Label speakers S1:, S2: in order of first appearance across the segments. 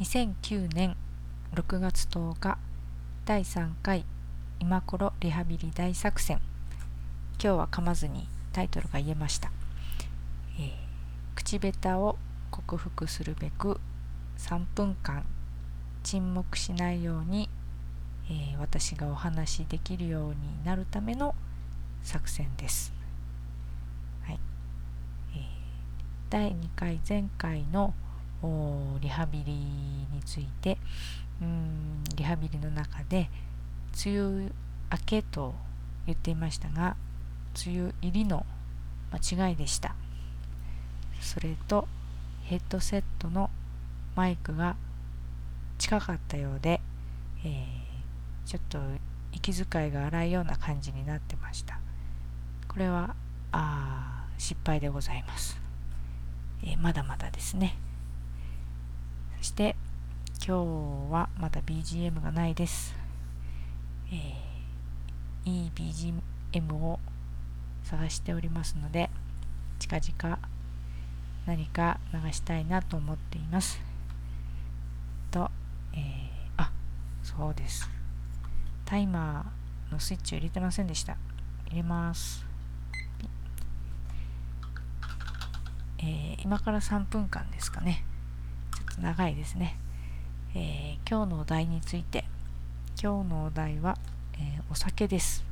S1: 2009年6月10日第3回今頃リハビリ大作戦。今日は噛まずにタイトルが言えました、えー、口下手を克服するべく3分間沈黙しないように、えー、私がお話しできるようになるための作戦です。はい。え、第2回前回のリハビリについて。うんリハビリの中で梅雨明けと言っていましたが梅雨入りの間違いでした。それとヘッドセットのマイクが近かったようで、えー、ちょっと息遣いが荒いような感じになってました。これはあ失敗でございます、えー、まだまだですね。して今日はまだ BGM がないです、えー、いい BGM を探しておりますので近々何か流したいなと思っています。と、えー、あそうです。タイマーのスイッチを入れてませんでした。入れます。えー、今から3分間ですかね。長いですね、えー、今日のお題について今日のお題は、えー、お酒です。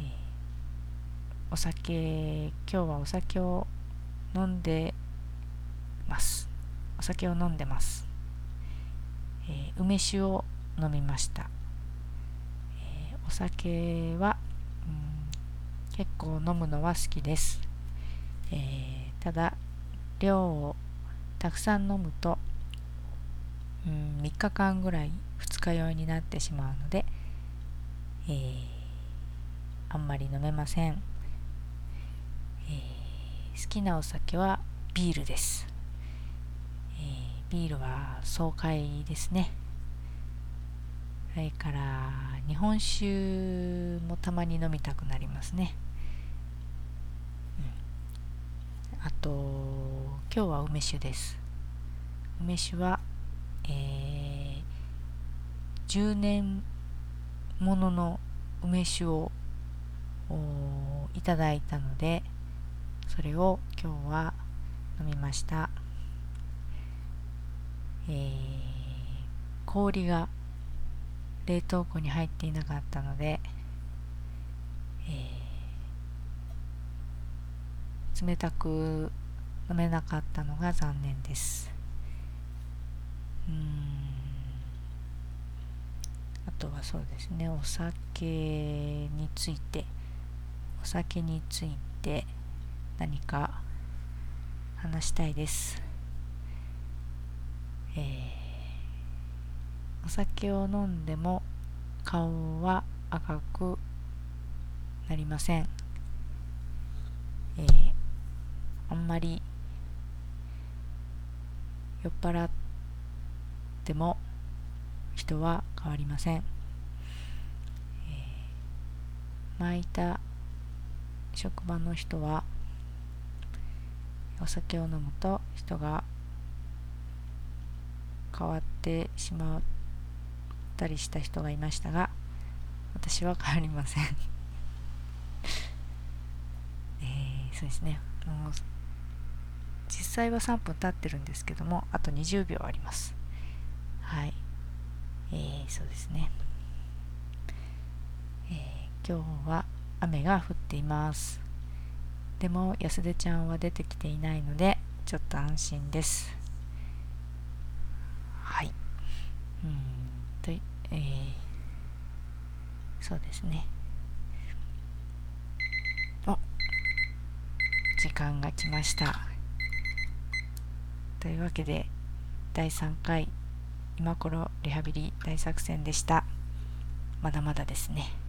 S1: えお酒今日はお酒を飲んでます。お酒を飲んでます、え、梅酒を飲みました、え、お酒は、うん、結構飲むのは好きです、え、ただ量をたくさん飲むと、うん、3日間ぐらい二日酔いになってしまうので、えー、あんまり飲めません。好きなお酒はビールです、えー、ビールは爽快ですね。それから日本酒もたまに飲みたくなりますね、うん、あと今日は梅酒です。梅酒は、えー、10年ものの梅酒をいただいたのでそれを今日は飲みました、えー、氷が冷凍庫に入っていなかったので、えー、冷たく飲めなかったのが残念ですうんあとはそうですねお酒についてお酒について何か話したいです。えー、お酒を飲んでも顔は赤くなりません。えー、あんまり酔っ払っても人は変わりません。えー、巻いた職場の人はお酒を飲むと人が変わってしまったりした人がいましたが私は変わりません えー、そうですねもう際は3分経ってるんですけどもあと20秒あります。はい。えー、そうですね、えー、今日は雨が降っています。でも安出ちゃんは出てきていないのでちょっと安心です。はい。うんとえー、そうですね。お時間が来ました。というわけで第3回今頃リハビリ大作戦でした。まだまだですね。